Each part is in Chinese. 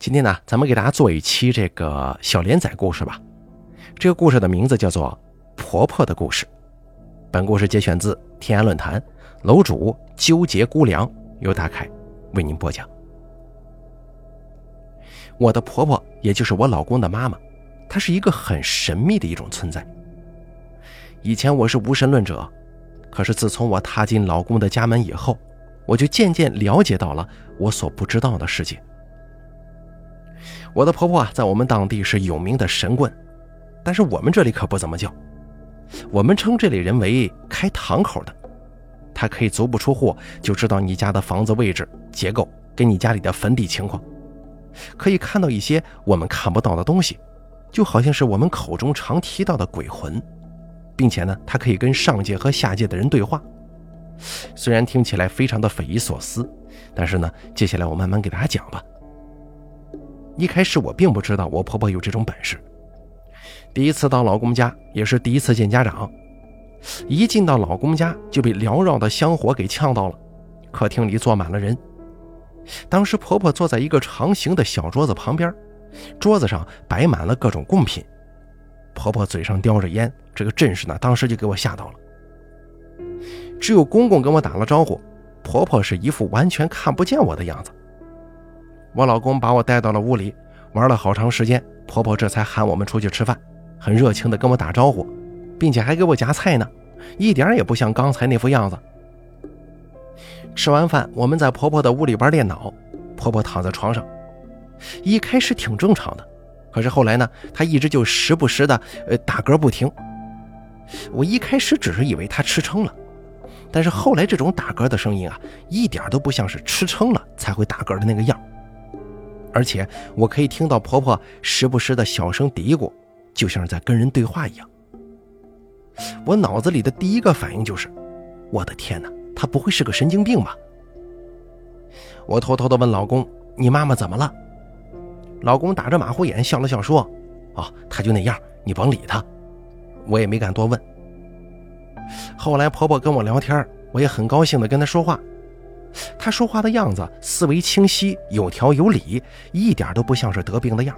今天呢，咱们给大家做一期这个小连载故事吧。这个故事的名字叫做《婆婆的故事》。本故事节选自天涯论坛，楼主纠结姑娘由大凯为您播讲。我的婆婆，也就是我老公的妈妈，她是一个很神秘的一种存在。以前我是无神论者，可是自从我踏进老公的家门以后，我就渐渐了解到了我所不知道的世界。我的婆婆啊，在我们当地是有名的神棍，但是我们这里可不怎么叫，我们称这类人为开堂口的。他可以足不出户就知道你家的房子位置、结构，跟你家里的坟地情况，可以看到一些我们看不到的东西，就好像是我们口中常提到的鬼魂，并且呢，他可以跟上界和下界的人对话。虽然听起来非常的匪夷所思，但是呢，接下来我慢慢给大家讲吧。一开始我并不知道我婆婆有这种本事。第一次到老公家，也是第一次见家长。一进到老公家，就被缭绕的香火给呛到了。客厅里坐满了人。当时婆婆坐在一个长形的小桌子旁边，桌子上摆满了各种贡品。婆婆嘴上叼着烟，这个阵势呢，当时就给我吓到了。只有公公跟我打了招呼，婆婆是一副完全看不见我的样子。我老公把我带到了屋里，玩了好长时间，婆婆这才喊我们出去吃饭，很热情的跟我打招呼，并且还给我夹菜呢，一点也不像刚才那副样子。吃完饭，我们在婆婆的屋里玩电脑，婆婆躺在床上，一开始挺正常的，可是后来呢，她一直就时不时的呃打嗝不停。我一开始只是以为她吃撑了，但是后来这种打嗝的声音啊，一点都不像是吃撑了才会打嗝的那个样。而且我可以听到婆婆时不时的小声嘀咕，就像是在跟人对话一样。我脑子里的第一个反应就是：我的天哪，她不会是个神经病吧？我偷偷的问老公：“你妈妈怎么了？”老公打着马虎眼笑了笑说：“哦，她就那样，你甭理她。”我也没敢多问。后来婆婆跟我聊天，我也很高兴的跟她说话。她说话的样子思维清晰、有条有理，一点都不像是得病的样。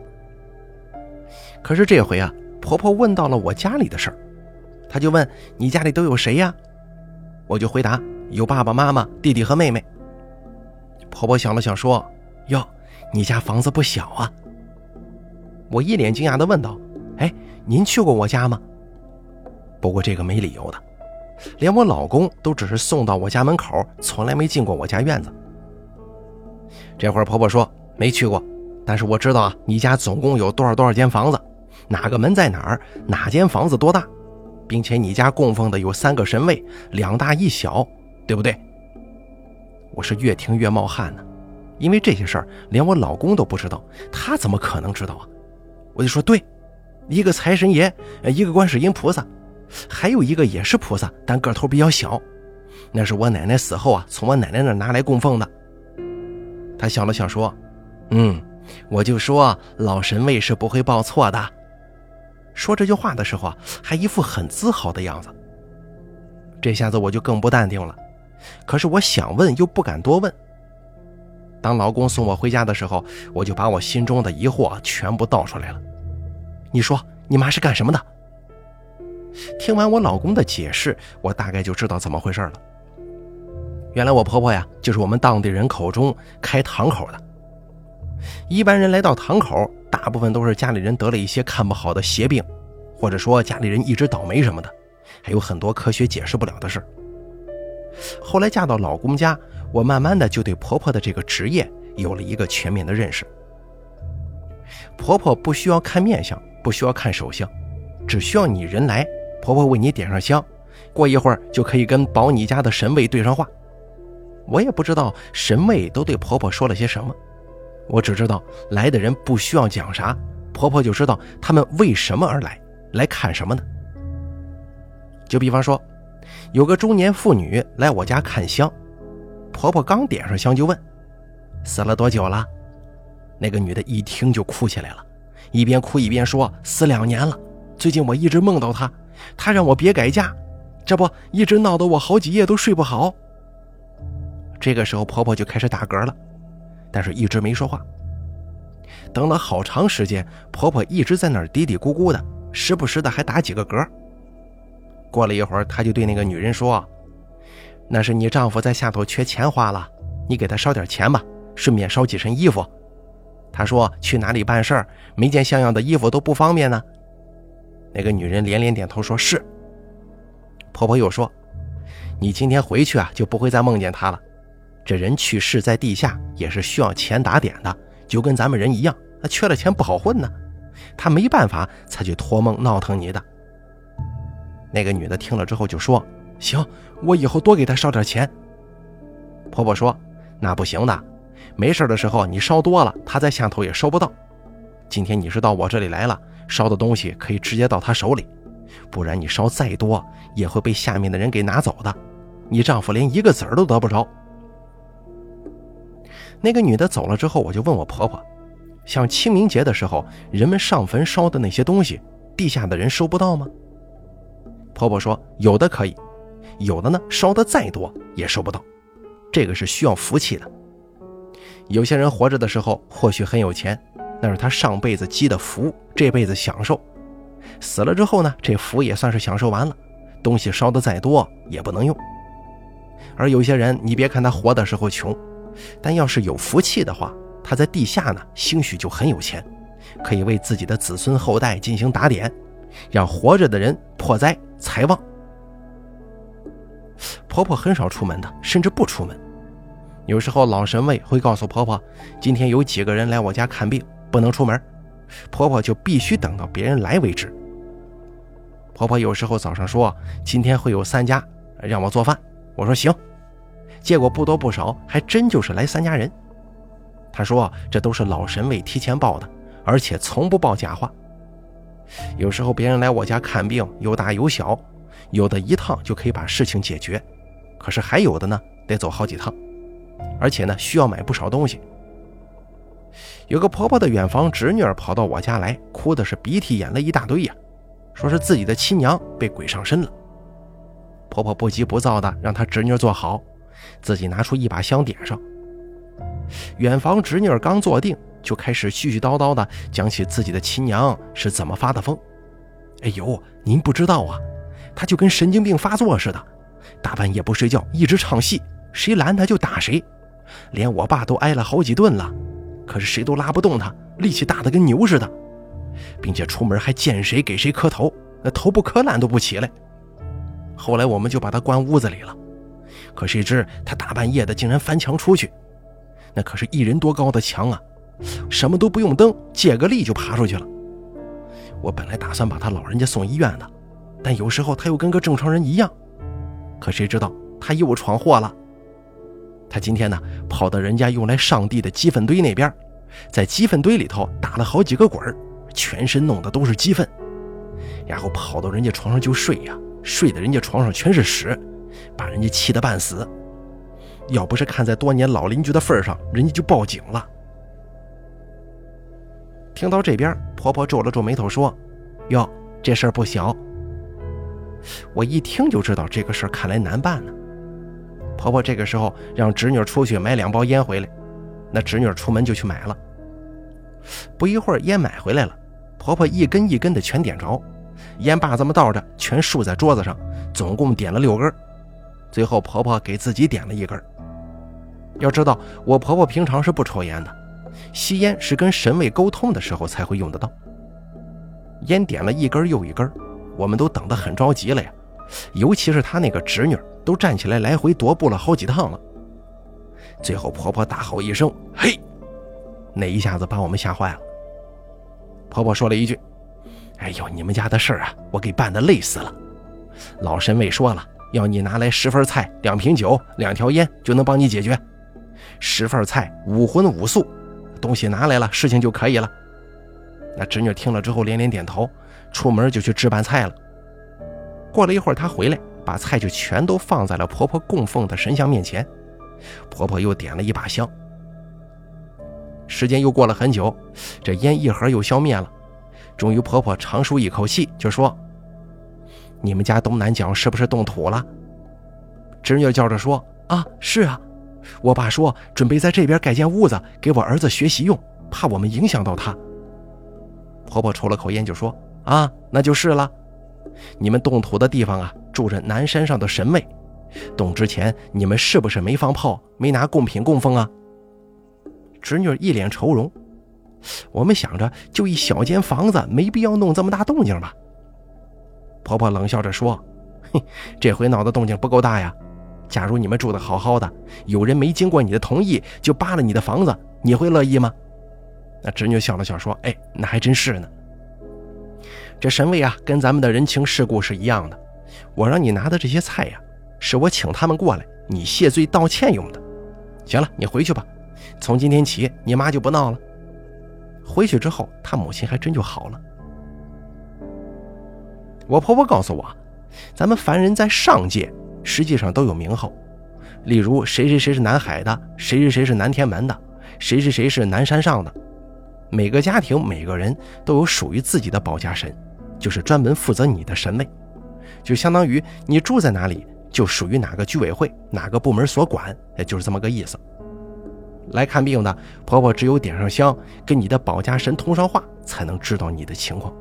可是这回啊，婆婆问到了我家里的事儿，她就问：“你家里都有谁呀？”我就回答：“有爸爸妈妈、弟弟和妹妹。”婆婆想了想说：“哟，你家房子不小啊。”我一脸惊讶地问道：“哎，您去过我家吗？”不过这个没理由的。连我老公都只是送到我家门口，从来没进过我家院子。这会儿婆婆说没去过，但是我知道啊，你家总共有多少多少间房子，哪个门在哪儿，哪间房子多大，并且你家供奉的有三个神位，两大一小，对不对？我是越听越冒汗呢，因为这些事儿连我老公都不知道，他怎么可能知道啊？我就说对，一个财神爷，一个观世音菩萨。还有一个也是菩萨，但个头比较小，那是我奶奶死后啊，从我奶奶那拿来供奉的。他笑了笑说：“嗯，我就说老神位是不会报错的。”说这句话的时候啊，还一副很自豪的样子。这下子我就更不淡定了，可是我想问又不敢多问。当老公送我回家的时候，我就把我心中的疑惑全部倒出来了。你说你妈是干什么的？听完我老公的解释，我大概就知道怎么回事了。原来我婆婆呀，就是我们当地人口中开堂口的。一般人来到堂口，大部分都是家里人得了一些看不好的邪病，或者说家里人一直倒霉什么的，还有很多科学解释不了的事。后来嫁到老公家，我慢慢的就对婆婆的这个职业有了一个全面的认识。婆婆不需要看面相，不需要看手相，只需要你人来。婆婆为你点上香，过一会儿就可以跟保你家的神位对上话。我也不知道神位都对婆婆说了些什么，我只知道来的人不需要讲啥，婆婆就知道他们为什么而来，来看什么呢？就比方说，有个中年妇女来我家看香，婆婆刚点上香就问：“死了多久了？”那个女的一听就哭起来了，一边哭一边说：“死两年了，最近我一直梦到她。”他让我别改嫁，这不一直闹得我好几夜都睡不好。这个时候婆婆就开始打嗝了，但是一直没说话。等了好长时间，婆婆一直在那儿嘀嘀咕咕的，时不时的还打几个嗝。过了一会儿，她就对那个女人说：“那是你丈夫在下头缺钱花了，你给他烧点钱吧，顺便烧几身衣服。”他说：“去哪里办事儿，没件像样的衣服都不方便呢。”那个女人连连点头说：“是。”婆婆又说：“你今天回去啊，就不会再梦见他了。这人去世在地下也是需要钱打点的，就跟咱们人一样，那缺了钱不好混呢。他没办法才去托梦闹腾你的。”那个女的听了之后就说：“行，我以后多给他烧点钱。”婆婆说：“那不行的。”没事的时候，你烧多了，他在下头也收不到。今天你是到我这里来了，烧的东西可以直接到他手里，不然你烧再多也会被下面的人给拿走的。你丈夫连一个子儿都得不着。那个女的走了之后，我就问我婆婆，像清明节的时候，人们上坟烧的那些东西，地下的人收不到吗？婆婆说有的可以，有的呢烧的再多也收不到，这个是需要福气的。有些人活着的时候或许很有钱，那是他上辈子积的福，这辈子享受；死了之后呢，这福也算是享受完了，东西烧的再多也不能用。而有些人，你别看他活的时候穷，但要是有福气的话，他在地下呢，兴许就很有钱，可以为自己的子孙后代进行打点，让活着的人破灾财旺。婆婆很少出门的，甚至不出门。有时候老神位会告诉婆婆，今天有几个人来我家看病，不能出门，婆婆就必须等到别人来为止。婆婆有时候早上说今天会有三家让我做饭，我说行，结果不多不少，还真就是来三家人。她说这都是老神位提前报的，而且从不报假话。有时候别人来我家看病，有大有小，有的一趟就可以把事情解决，可是还有的呢，得走好几趟。而且呢，需要买不少东西。有个婆婆的远房侄女儿跑到我家来，哭的是鼻涕眼泪一大堆呀，说是自己的亲娘被鬼上身了。婆婆不急不躁的让她侄女坐好，自己拿出一把香点上。远房侄女儿刚坐定，就开始絮絮叨叨的讲起自己的亲娘是怎么发的疯。哎呦，您不知道啊，她就跟神经病发作似的，大半夜不睡觉，一直唱戏。谁拦她就打谁，连我爸都挨了好几顿了，可是谁都拉不动他，力气大的跟牛似的，并且出门还见谁给谁磕头，那头不磕烂都不起来。后来我们就把他关屋子里了，可谁知他大半夜的竟然翻墙出去，那可是一人多高的墙啊，什么都不用蹬，借个力就爬出去了。我本来打算把他老人家送医院的，但有时候他又跟个正常人一样，可谁知道他又闯祸了。他今天呢，跑到人家用来上地的鸡粪堆那边，在鸡粪堆里头打了好几个滚全身弄的都是鸡粪，然后跑到人家床上就睡呀，睡的人家床上全是屎，把人家气得半死。要不是看在多年老邻居的份上，人家就报警了。听到这边，婆婆皱了皱眉头说：“哟，这事儿不小。”我一听就知道这个事儿看来难办呢。婆婆这个时候让侄女出去买两包烟回来，那侄女出门就去买了。不一会儿，烟买回来了，婆婆一根一根的全点着，烟把这么倒着，全竖在桌子上，总共点了六根。最后，婆婆给自己点了一根。要知道，我婆婆平常是不抽烟的，吸烟是跟神位沟通的时候才会用得到。烟点了一根又一根，我们都等得很着急了呀，尤其是她那个侄女。都站起来来回踱步了好几趟了，最后婆婆大吼一声：“嘿！”那一下子把我们吓坏了。婆婆说了一句：“哎呦，你们家的事儿啊，我给办的累死了。老神位说了，要你拿来十份菜、两瓶酒、两条烟，就能帮你解决。十份菜，五荤五素，东西拿来了，事情就可以了。”那侄女听了之后连连点头，出门就去置办菜了。过了一会儿，她回来。把菜就全都放在了婆婆供奉的神像面前，婆婆又点了一把香。时间又过了很久，这烟一盒又消灭了。终于，婆婆长舒一口气，就说：“你们家东南角是不是动土了？”侄女叫着说：“啊，是啊，我爸说准备在这边盖间屋子给我儿子学习用，怕我们影响到他。婆婆抽了口烟就说：“啊，那就是了。你们动土的地方啊，住着南山上的神位。动之前，你们是不是没放炮，没拿贡品供奉啊？”侄女一脸愁容。我们想着，就一小间房子，没必要弄这么大动静吧。婆婆冷笑着说：“嘿，这回闹的动静不够大呀。假如你们住的好好的，有人没经过你的同意就扒了你的房子，你会乐意吗？”那侄女笑了笑说：“哎，那还真是呢。这神位啊，跟咱们的人情世故是一样的。我让你拿的这些菜呀，是我请他们过来，你谢罪道歉用的。行了，你回去吧。从今天起，你妈就不闹了。”回去之后，他母亲还真就好了。我婆婆告诉我，咱们凡人在上界实际上都有名号，例如谁谁谁是南海的，谁谁谁是南天门的，谁谁谁是南山上的。每个家庭每个人都有属于自己的保家神，就是专门负责你的神位，就相当于你住在哪里，就属于哪个居委会、哪个部门所管，也就是这么个意思。来看病的婆婆只有点上香，跟你的保家神通上话，才能知道你的情况。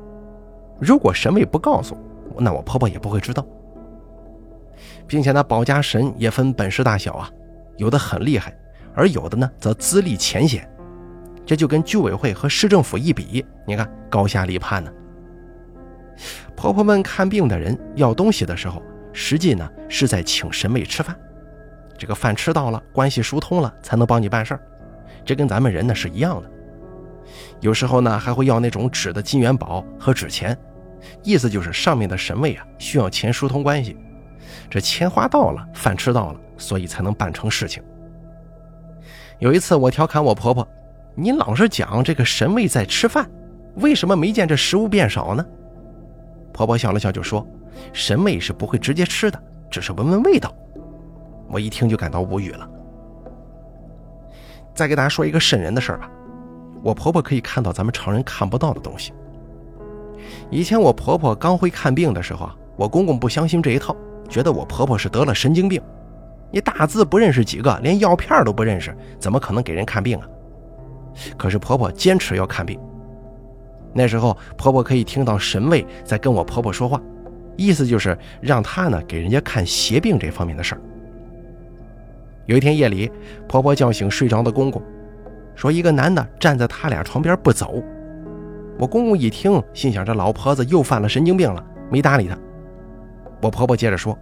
如果神位不告诉，那我婆婆也不会知道。并且那保家神也分本事大小啊，有的很厉害，而有的呢则资历浅显。这就跟居委会和市政府一比，你看高下立判呢。婆婆们看病的人要东西的时候，实际呢是在请神位吃饭。这个饭吃到了，关系疏通了，才能帮你办事儿。这跟咱们人呢是一样的。有时候呢还会要那种纸的金元宝和纸钱，意思就是上面的神位啊需要钱疏通关系。这钱花到了，饭吃到了，所以才能办成事情。有一次我调侃我婆婆：“你老是讲这个神位在吃饭，为什么没见这食物变少呢？”婆婆笑了笑就说：“神位是不会直接吃的，只是闻闻味道。”我一听就感到无语了。再给大家说一个瘆人的事儿吧，我婆婆可以看到咱们常人看不到的东西。以前我婆婆刚会看病的时候啊，我公公不相信这一套，觉得我婆婆是得了神经病。你大字不认识几个，连药片都不认识，怎么可能给人看病啊？可是婆婆坚持要看病。那时候婆婆可以听到神位在跟我婆婆说话，意思就是让她呢给人家看邪病这方面的事儿。有一天夜里，婆婆叫醒睡着的公公，说：“一个男的站在他俩床边不走。”我公公一听，心想：“这老婆子又犯了神经病了。”没搭理他。我婆婆接着说：“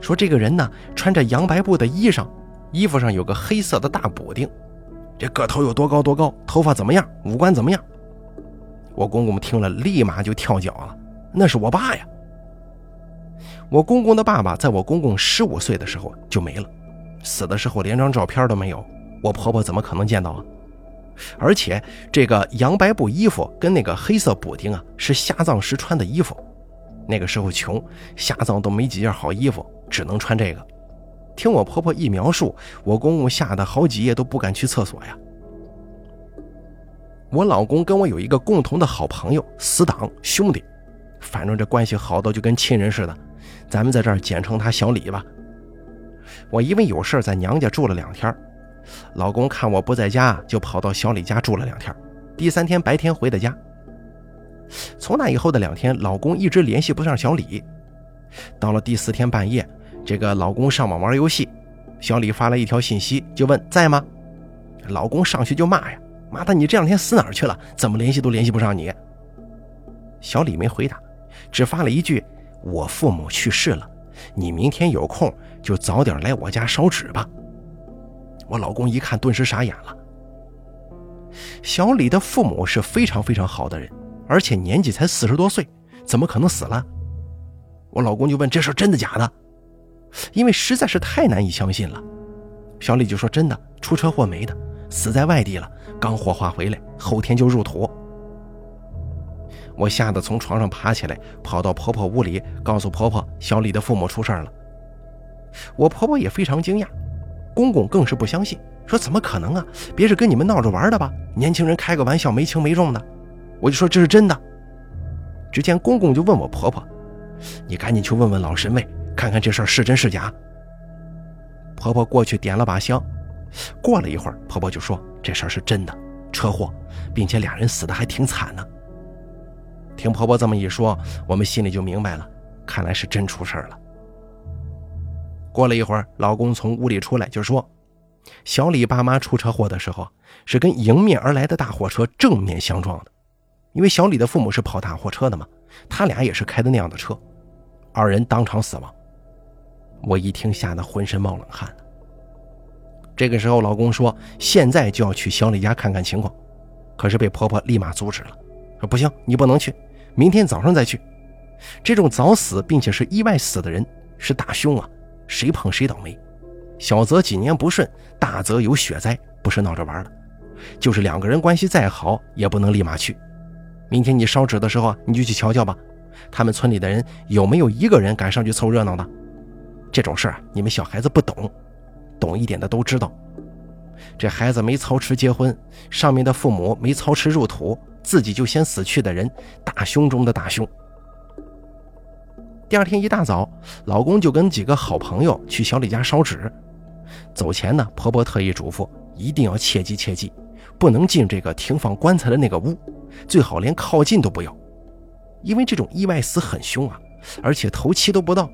说这个人呢，穿着洋白布的衣裳，衣服上有个黑色的大补丁，这个头有多高多高，头发怎么样，五官怎么样？”我公公听了，立马就跳脚了：“那是我爸呀！”我公公的爸爸在我公公十五岁的时候就没了。死的时候连张照片都没有，我婆婆怎么可能见到啊？而且这个洋白布衣服跟那个黑色补丁啊，是下葬时穿的衣服。那个时候穷，下葬都没几件好衣服，只能穿这个。听我婆婆一描述，我公公吓得好几夜都不敢去厕所呀。我老公跟我有一个共同的好朋友，死党兄弟，反正这关系好到就跟亲人似的，咱们在这儿简称他小李吧。我因为有事在娘家住了两天，老公看我不在家，就跑到小李家住了两天。第三天白天回的家。从那以后的两天，老公一直联系不上小李。到了第四天半夜，这个老公上网玩游戏，小李发了一条信息，就问在吗？老公上去就骂呀：“妈的，你这两天死哪儿去了？怎么联系都联系不上你？”小李没回答，只发了一句：“我父母去世了，你明天有空。”就早点来我家烧纸吧。我老公一看，顿时傻眼了。小李的父母是非常非常好的人，而且年纪才四十多岁，怎么可能死了？我老公就问：“这事真的假的？”因为实在是太难以相信了。小李就说：“真的，出车祸没的，死在外地了，刚火化回来，后天就入土。”我吓得从床上爬起来，跑到婆婆屋里，告诉婆婆：“小李的父母出事了。”我婆婆也非常惊讶，公公更是不相信，说：“怎么可能啊？别是跟你们闹着玩的吧？年轻人开个玩笑，没轻没重的。”我就说：“这是真的。”只见公公就问我婆婆：“你赶紧去问问老神位，看看这事儿是真是假。”婆婆过去点了把香，过了一会儿，婆婆就说：“这事儿是真的，车祸，并且俩人死的还挺惨呢。听婆婆这么一说，我们心里就明白了，看来是真出事儿了。过了一会儿，老公从屋里出来就说：“小李爸妈出车祸的时候，是跟迎面而来的大货车正面相撞的。因为小李的父母是跑大货车的嘛，他俩也是开的那样的车，二人当场死亡。”我一听，吓得浑身冒冷汗这个时候，老公说：“现在就要去小李家看看情况。”可是被婆婆立马阻止了，说：“不行，你不能去。”明天早上再去。这种早死并且是意外死的人是大凶啊，谁碰谁倒霉。小则几年不顺，大则有血灾，不是闹着玩的。就是两个人关系再好，也不能立马去。明天你烧纸的时候，你就去瞧瞧吧。他们村里的人有没有一个人敢上去凑热闹的？这种事儿你们小孩子不懂，懂一点的都知道。这孩子没操持结婚，上面的父母没操持入土。自己就先死去的人，大凶中的大凶。第二天一大早，老公就跟几个好朋友去小李家烧纸。走前呢，婆婆特意嘱咐，一定要切记切记，不能进这个停放棺材的那个屋，最好连靠近都不要，因为这种意外死很凶啊，而且头七都不到，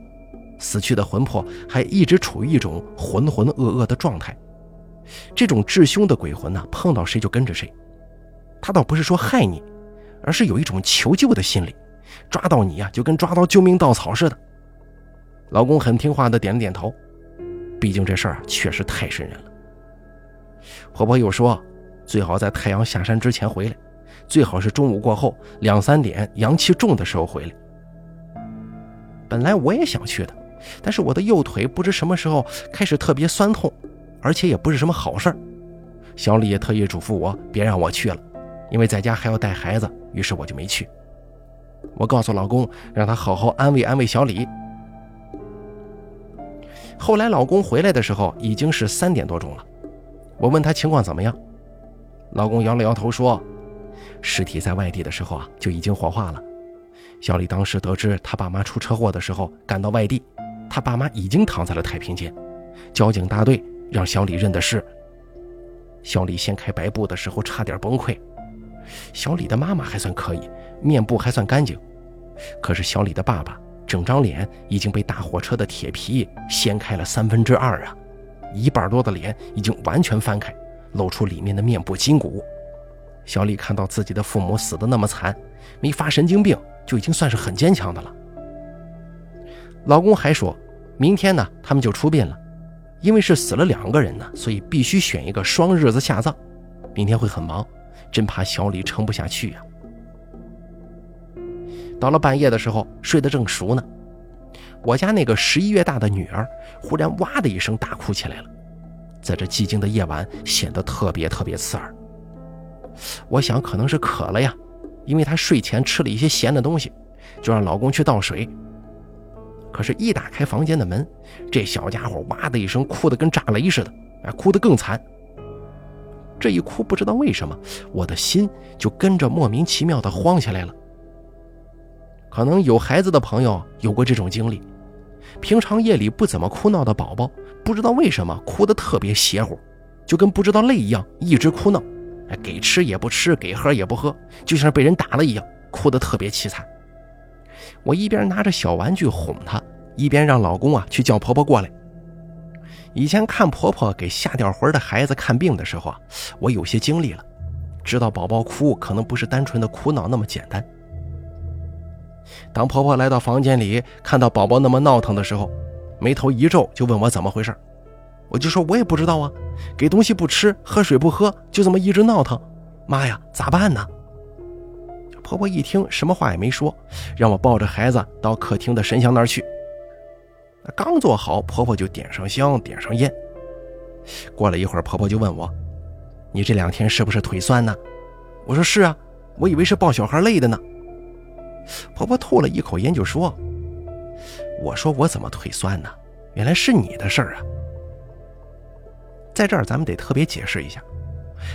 死去的魂魄还一直处于一种浑浑噩噩的状态。这种至凶的鬼魂呢，碰到谁就跟着谁。他倒不是说害你，而是有一种求救的心理，抓到你呀，就跟抓到救命稻草似的。老公很听话的点了点头，毕竟这事儿确实太瘆人了。婆婆又说，最好在太阳下山之前回来，最好是中午过后两三点阳气重的时候回来。本来我也想去的，但是我的右腿不知什么时候开始特别酸痛，而且也不是什么好事儿。小李也特意嘱咐我别让我去了。因为在家还要带孩子，于是我就没去。我告诉老公，让他好好安慰安慰小李。后来老公回来的时候已经是三点多钟了，我问他情况怎么样，老公摇了摇头说，尸体在外地的时候啊就已经火化了。小李当时得知他爸妈出车祸的时候赶到外地，他爸妈已经躺在了太平间，交警大队让小李认的尸。小李掀开白布的时候差点崩溃。小李的妈妈还算可以，面部还算干净，可是小李的爸爸整张脸已经被大货车的铁皮掀开了三分之二啊，一半多的脸已经完全翻开，露出里面的面部筋骨。小李看到自己的父母死的那么惨，没发神经病就已经算是很坚强的了。老公还说，明天呢他们就出殡了，因为是死了两个人呢，所以必须选一个双日子下葬，明天会很忙。真怕小李撑不下去呀！到了半夜的时候，睡得正熟呢，我家那个十一月大的女儿忽然哇的一声大哭起来了，在这寂静的夜晚显得特别特别刺耳。我想可能是渴了呀，因为她睡前吃了一些咸的东西，就让老公去倒水。可是，一打开房间的门，这小家伙哇的一声哭得跟炸雷似的，哎，哭得更惨。这一哭，不知道为什么，我的心就跟着莫名其妙的慌起来了。可能有孩子的朋友有过这种经历，平常夜里不怎么哭闹的宝宝，不知道为什么哭得特别邪乎，就跟不知道累一样，一直哭闹，哎，给吃也不吃，给喝也不喝，就像是被人打了一样，哭得特别凄惨。我一边拿着小玩具哄她，一边让老公啊去叫婆婆过来。以前看婆婆给吓掉魂的孩子看病的时候啊，我有些经历了，知道宝宝哭可能不是单纯的哭闹那么简单。当婆婆来到房间里，看到宝宝那么闹腾的时候，眉头一皱，就问我怎么回事。我就说我也不知道啊，给东西不吃，喝水不喝，就这么一直闹腾。妈呀，咋办呢？婆婆一听，什么话也没说，让我抱着孩子到客厅的神像那儿去。刚坐好，婆婆就点上香，点上烟。过了一会儿，婆婆就问我：“你这两天是不是腿酸呢？”我说：“是啊，我以为是抱小孩累的呢。”婆婆吐了一口烟就说：“我说我怎么腿酸呢？原来是你的事儿啊！在这儿咱们得特别解释一下，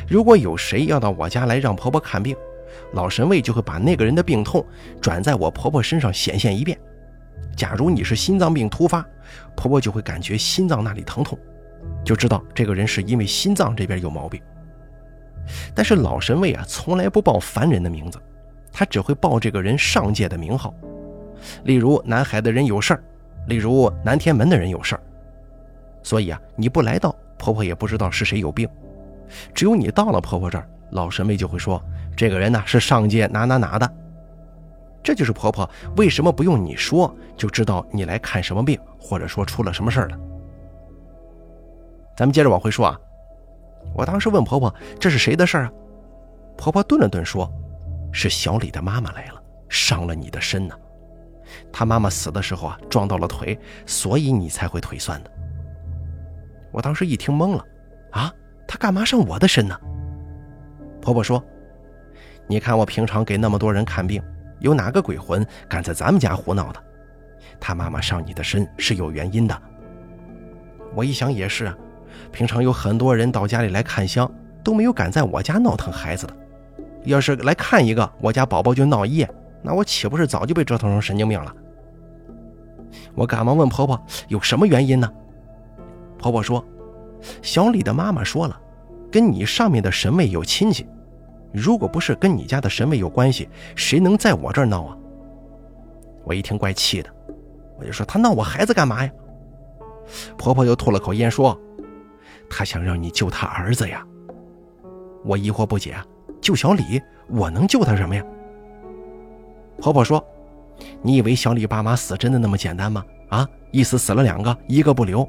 如果有谁要到我家来让婆婆看病，老神位就会把那个人的病痛转在我婆婆身上显现一遍。”假如你是心脏病突发，婆婆就会感觉心脏那里疼痛，就知道这个人是因为心脏这边有毛病。但是老神位啊，从来不报凡人的名字，他只会报这个人上界的名号。例如南海的人有事儿，例如南天门的人有事儿。所以啊，你不来到，婆婆也不知道是谁有病。只有你到了婆婆这儿，老神位就会说，这个人呢是上界哪哪哪的。这就是婆婆为什么不用你说就知道你来看什么病，或者说出了什么事儿了。咱们接着往回说啊。我当时问婆婆：“这是谁的事儿啊？”婆婆顿了顿说：“是小李的妈妈来了，伤了你的身呢。他妈妈死的时候啊，撞到了腿，所以你才会腿酸的。”我当时一听懵了：“啊，他干嘛伤我的身呢？”婆婆说：“你看我平常给那么多人看病，有哪个鬼魂敢在咱们家胡闹的？他妈妈上你的身是有原因的。”我一想也是。平常有很多人到家里来看香，都没有敢在我家闹腾孩子的。要是来看一个，我家宝宝就闹一夜，那我岂不是早就被折腾成神经病了？我赶忙问婆婆有什么原因呢？婆婆说，小李的妈妈说了，跟你上面的神位有亲戚，如果不是跟你家的神位有关系，谁能在我这儿闹啊？我一听怪气的，我就说他闹我孩子干嘛呀？婆婆又吐了口烟说。他想让你救他儿子呀！我疑惑不解，救小李，我能救他什么呀？婆婆说：“你以为小李爸妈死真的那么简单吗？啊，一死死了两个，一个不留，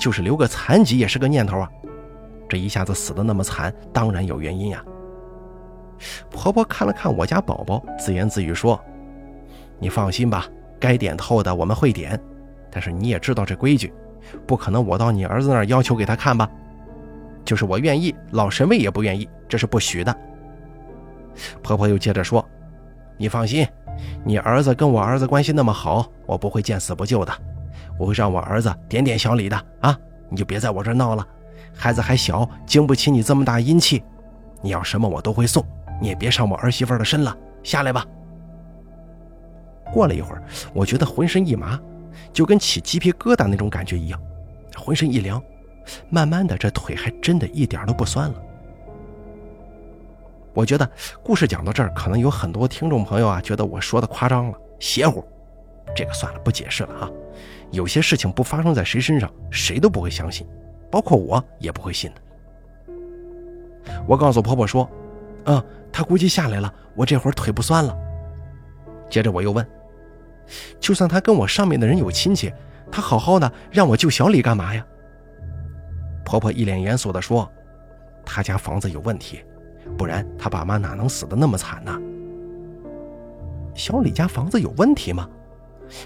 就是留个残疾也是个念头啊！这一下子死的那么惨，当然有原因呀。”婆婆看了看我家宝宝，自言自语说：“你放心吧，该点透的我们会点，但是你也知道这规矩。”不可能，我到你儿子那儿要求给他看吧？就是我愿意，老神位也不愿意，这是不许的。婆婆又接着说：“你放心，你儿子跟我儿子关系那么好，我不会见死不救的。我会让我儿子点点小李的啊！你就别在我这儿闹了，孩子还小，经不起你这么大阴气。你要什么我都会送，你也别上我儿媳妇的身了。下来吧。”过了一会儿，我觉得浑身一麻。就跟起鸡皮疙瘩那种感觉一样，浑身一凉，慢慢的这腿还真的一点都不酸了。我觉得故事讲到这儿，可能有很多听众朋友啊觉得我说的夸张了、邪乎，这个算了，不解释了哈。有些事情不发生在谁身上，谁都不会相信，包括我也不会信的。我告诉婆婆说：“嗯，他估计下来了，我这会儿腿不酸了。”接着我又问。就算他跟我上面的人有亲戚，他好好的让我救小李干嘛呀？婆婆一脸严肃地说：“他家房子有问题，不然他爸妈哪能死的那么惨呢？”小李家房子有问题吗？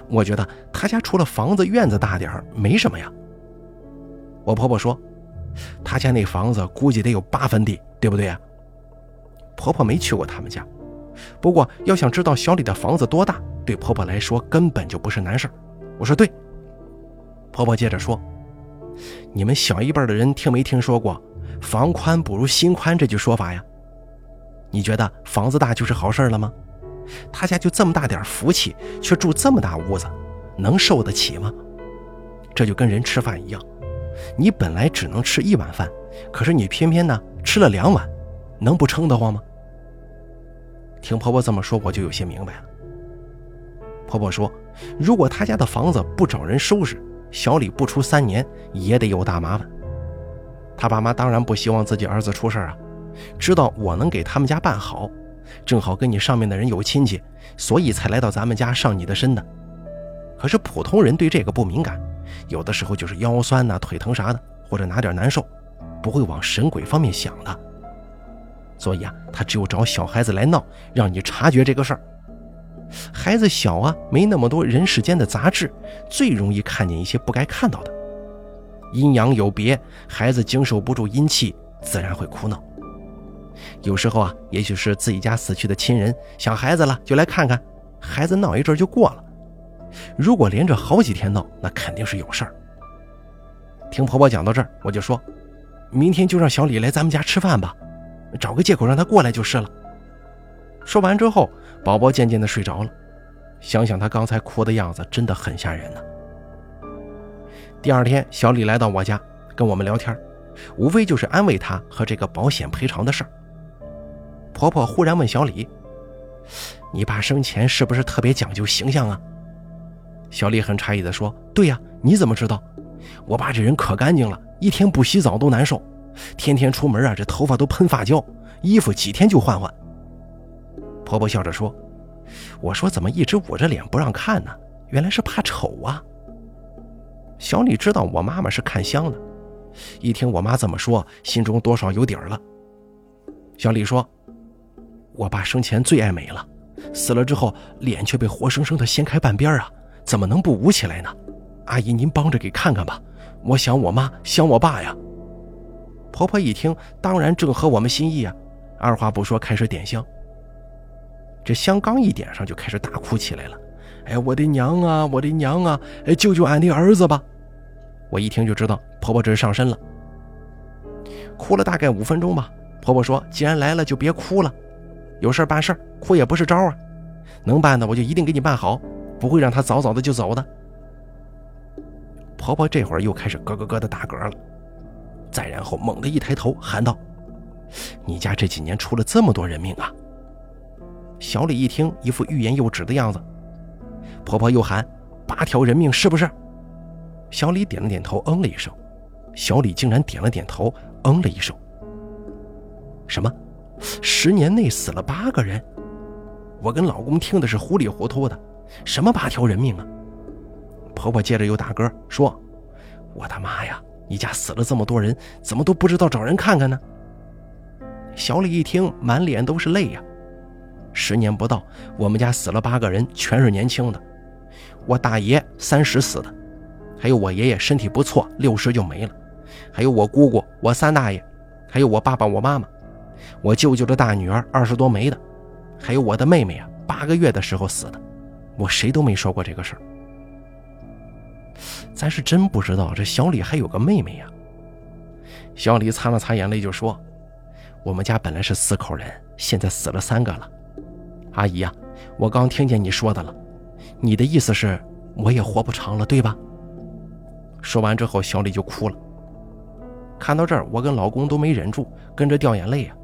我觉得他家除了房子院子大点儿，没什么呀。我婆婆说：“他家那房子估计得有八分地，对不对呀？”婆婆没去过他们家，不过要想知道小李的房子多大。对婆婆来说根本就不是难事我说对。婆婆接着说：“你们小一辈的人听没听说过‘房宽不如心宽’这句说法呀？你觉得房子大就是好事了吗？他家就这么大点福气，却住这么大屋子，能受得起吗？这就跟人吃饭一样，你本来只能吃一碗饭，可是你偏偏呢吃了两碗，能不撑得慌吗？”听婆婆这么说，我就有些明白了。婆婆说：“如果他家的房子不找人收拾，小李不出三年也得有大麻烦。他爸妈当然不希望自己儿子出事啊，知道我能给他们家办好，正好跟你上面的人有亲戚，所以才来到咱们家上你的身的。可是普通人对这个不敏感，有的时候就是腰酸呐、腿疼啥的，或者哪点难受，不会往神鬼方面想的。所以啊，他只有找小孩子来闹，让你察觉这个事儿。”孩子小啊，没那么多人世间的杂质，最容易看见一些不该看到的。阴阳有别，孩子经受不住阴气，自然会哭闹。有时候啊，也许是自己家死去的亲人想孩子了，就来看看。孩子闹一阵就过了。如果连着好几天闹，那肯定是有事儿。听婆婆讲到这儿，我就说，明天就让小李来咱们家吃饭吧，找个借口让他过来就是了。说完之后。宝宝渐渐的睡着了，想想他刚才哭的样子，真的很吓人呢。第二天，小李来到我家跟我们聊天，无非就是安慰她和这个保险赔偿的事儿。婆婆忽然问小李：“你爸生前是不是特别讲究形象啊？”小李很诧异地说：“对呀，你怎么知道？我爸这人可干净了，一天不洗澡都难受，天天出门啊，这头发都喷发胶，衣服几天就换换。”婆婆笑着说：“我说怎么一直捂着脸不让看呢？原来是怕丑啊。”小李知道我妈妈是看相的，一听我妈这么说，心中多少有底儿了。小李说：“我爸生前最爱美了，死了之后脸却被活生生的掀开半边啊，怎么能不捂起来呢？阿姨，您帮着给看看吧，我想我妈，想我爸呀。”婆婆一听，当然正合我们心意啊，二话不说开始点香。这香刚一点上，就开始大哭起来了。哎，我的娘啊，我的娘啊！哎，救救俺的儿子吧！我一听就知道婆婆这是上身了。哭了大概五分钟吧。婆婆说：“既然来了，就别哭了，有事办事哭也不是招啊。能办的我就一定给你办好，不会让他早早的就走的。”婆婆这会儿又开始咯咯咯的打嗝了，再然后猛地一抬头喊道：“你家这几年出了这么多人命啊！”小李一听，一副欲言又止的样子。婆婆又喊：“八条人命是不是？”小李点了点头，嗯了一声。小李竟然点了点头，嗯了一声。什么？十年内死了八个人？我跟老公听的是糊里糊涂的。什么八条人命啊？婆婆接着又打嗝说：“我的妈呀！你家死了这么多人，怎么都不知道找人看看呢？”小李一听，满脸都是泪呀。十年不到，我们家死了八个人，全是年轻的。我大爷三十死的，还有我爷爷身体不错，六十就没了。还有我姑姑、我三大爷，还有我爸爸、我妈妈，我舅舅的大女儿二十多没的，还有我的妹妹啊，八个月的时候死的。我谁都没说过这个事儿。咱是真不知道这小李还有个妹妹呀。小李擦了擦眼泪就说：“我们家本来是四口人，现在死了三个了。”阿姨呀，我刚听见你说的了，你的意思是我也活不长了，对吧？说完之后，小李就哭了。看到这儿，我跟老公都没忍住，跟着掉眼泪呀。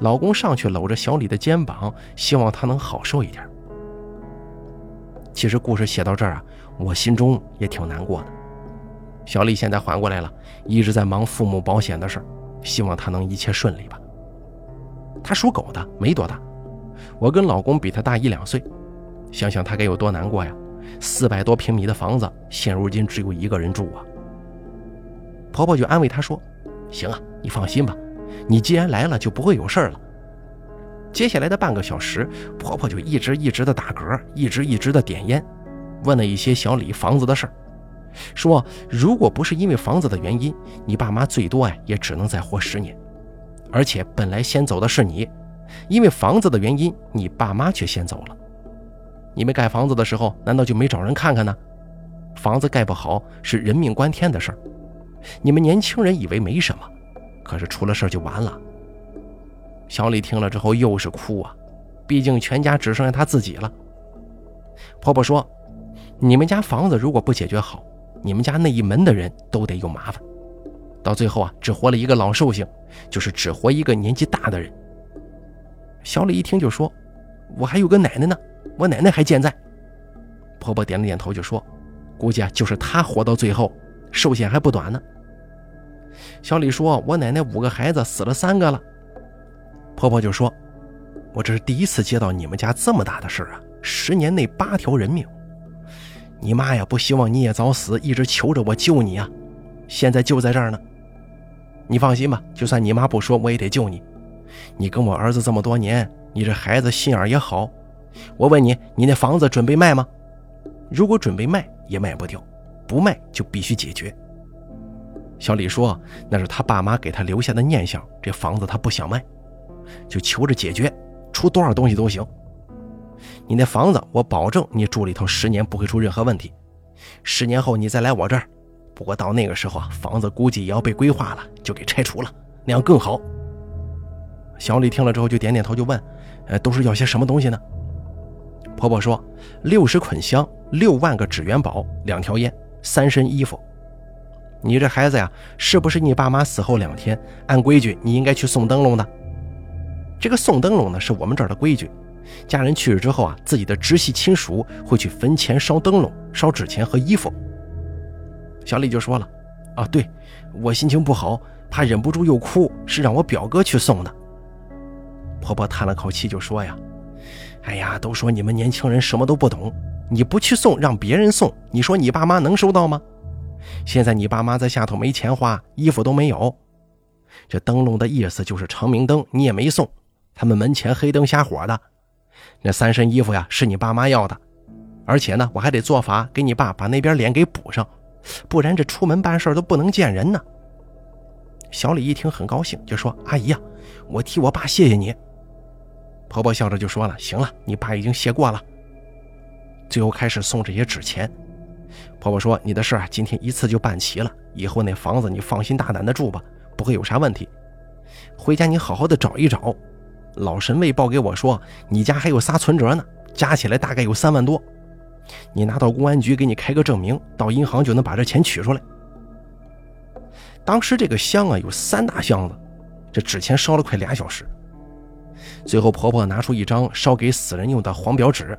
老公上去搂着小李的肩膀，希望他能好受一点。其实故事写到这儿啊，我心中也挺难过的。小丽现在缓过来了，一直在忙父母保险的事儿，希望她能一切顺利吧。她属狗的，没多大。我跟老公比他大一两岁，想想她该有多难过呀！四百多平米的房子，现如今只有一个人住啊。婆婆就安慰她说：“行啊，你放心吧，你既然来了，就不会有事儿了。”接下来的半个小时，婆婆就一直一直的打嗝，一直一直的点烟，问了一些小李房子的事儿，说如果不是因为房子的原因，你爸妈最多呀也只能再活十年，而且本来先走的是你。因为房子的原因，你爸妈却先走了。你们盖房子的时候，难道就没找人看看呢？房子盖不好是人命关天的事儿。你们年轻人以为没什么，可是出了事儿就完了。小李听了之后又是哭啊，毕竟全家只剩下他自己了。婆婆说：“你们家房子如果不解决好，你们家那一门的人都得有麻烦。到最后啊，只活了一个老寿星，就是只活一个年纪大的人。”小李一听就说：“我还有个奶奶呢，我奶奶还健在。”婆婆点了点头就说：“估计啊，就是她活到最后，寿险还不短呢。”小李说：“我奶奶五个孩子死了三个了。”婆婆就说：“我这是第一次接到你们家这么大的事儿啊，十年内八条人命。你妈呀，不希望你也早死，一直求着我救你啊，现在就在这儿呢。你放心吧，就算你妈不说，我也得救你。”你跟我儿子这么多年，你这孩子心眼也好。我问你，你那房子准备卖吗？如果准备卖，也卖不掉；不卖，就必须解决。小李说：“那是他爸妈给他留下的念想，这房子他不想卖，就求着解决，出多少东西都行。你那房子，我保证你住里头十年不会出任何问题。十年后你再来我这儿，不过到那个时候啊，房子估计也要被规划了，就给拆除了，那样更好。”小李听了之后就点点头，就问：“呃，都是要些什么东西呢？”婆婆说：“六十捆香，六万个纸元宝，两条烟，三身衣服。”你这孩子呀，是不是你爸妈死后两天，按规矩你应该去送灯笼的？这个送灯笼呢，是我们这儿的规矩。家人去世之后啊，自己的直系亲属会去坟前烧灯笼、烧纸钱和衣服。小李就说了：“啊，对我心情不好，怕忍不住又哭，是让我表哥去送的。”婆婆叹了口气就说：“呀，哎呀，都说你们年轻人什么都不懂，你不去送，让别人送，你说你爸妈能收到吗？”现在你爸妈在下头没钱花，衣服都没有。这灯笼的意思就是长明灯，你也没送，他们门前黑灯瞎火的。那三身衣服呀，是你爸妈要的，而且呢，我还得做法给你爸把那边脸给补上，不然这出门办事都不能见人呢。小李一听很高兴，就说：“阿姨呀，我替我爸谢谢你。”婆婆笑着就说了：“行了，你爸已经谢过了。”最后开始送这些纸钱。婆婆说：“你的事儿今天一次就办齐了，以后那房子你放心大胆的住吧，不会有啥问题。回家你好好的找一找。老神卫报给我说，你家还有仨存折呢，加起来大概有三万多。你拿到公安局给你开个证明，到银行就能把这钱取出来。”当时这个箱啊有三大箱子，这纸钱烧了快俩小时。最后婆婆拿出一张烧给死人用的黄表纸。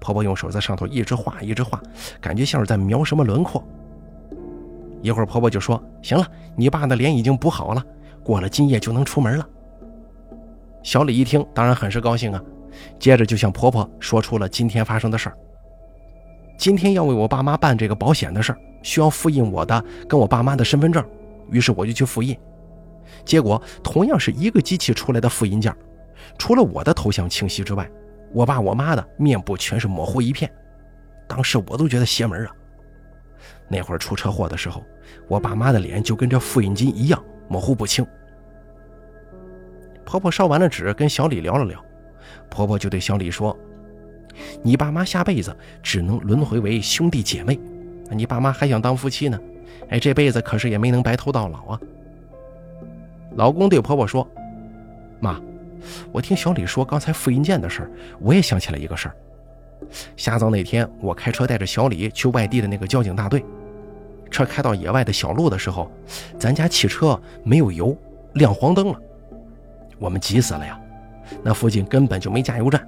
婆婆用手在上头一直画，一直画，感觉像是在描什么轮廓。一会儿，婆婆就说：“行了，你爸的脸已经补好了，过了今夜就能出门了。”小李一听，当然很是高兴啊。接着就向婆婆说出了今天发生的事儿。今天要为我爸妈办这个保险的事儿，需要复印我的跟我爸妈的身份证，于是我就去复印。结果同样是一个机器出来的复印件，除了我的头像清晰之外。我爸我妈的面部全是模糊一片，当时我都觉得邪门啊。那会儿出车祸的时候，我爸妈的脸就跟这复印机一样模糊不清。婆婆烧完了纸，跟小李聊了聊，婆婆就对小李说：“你爸妈下辈子只能轮回为兄弟姐妹，你爸妈还想当夫妻呢，哎，这辈子可是也没能白头到老啊。”老公对婆婆说：“妈。”我听小李说刚才复印件的事儿，我也想起来一个事儿。下葬那天，我开车带着小李去外地的那个交警大队，车开到野外的小路的时候，咱家汽车没有油，亮黄灯了，我们急死了呀！那附近根本就没加油站，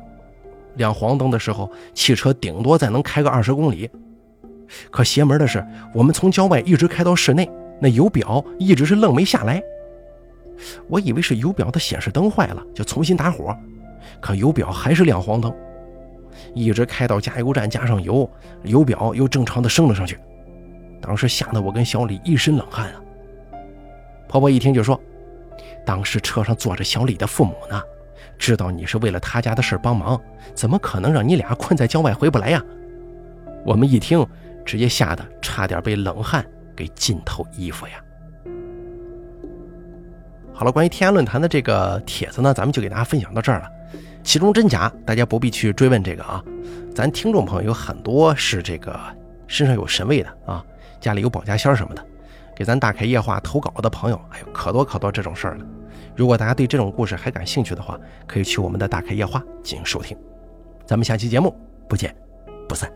亮黄灯的时候，汽车顶多再能开个二十公里。可邪门的是，我们从郊外一直开到市内，那油表一直是愣没下来。我以为是油表的显示灯坏了，就重新打火，可油表还是亮黄灯，一直开到加油站加上油，油表又正常的升了上去。当时吓得我跟小李一身冷汗啊。婆婆一听就说：“当时车上坐着小李的父母呢，知道你是为了他家的事帮忙，怎么可能让你俩困在郊外回不来呀？”我们一听，直接吓得差点被冷汗给浸透衣服呀。好了，关于天涯论坛的这个帖子呢，咱们就给大家分享到这儿了。其中真假，大家不必去追问这个啊。咱听众朋友有很多是这个身上有神位的啊，家里有保家仙什么的，给咱打开夜话投稿的朋友，哎呦，可多可多这种事儿了。如果大家对这种故事还感兴趣的话，可以去我们的打开夜话进行收听。咱们下期节目不见不散。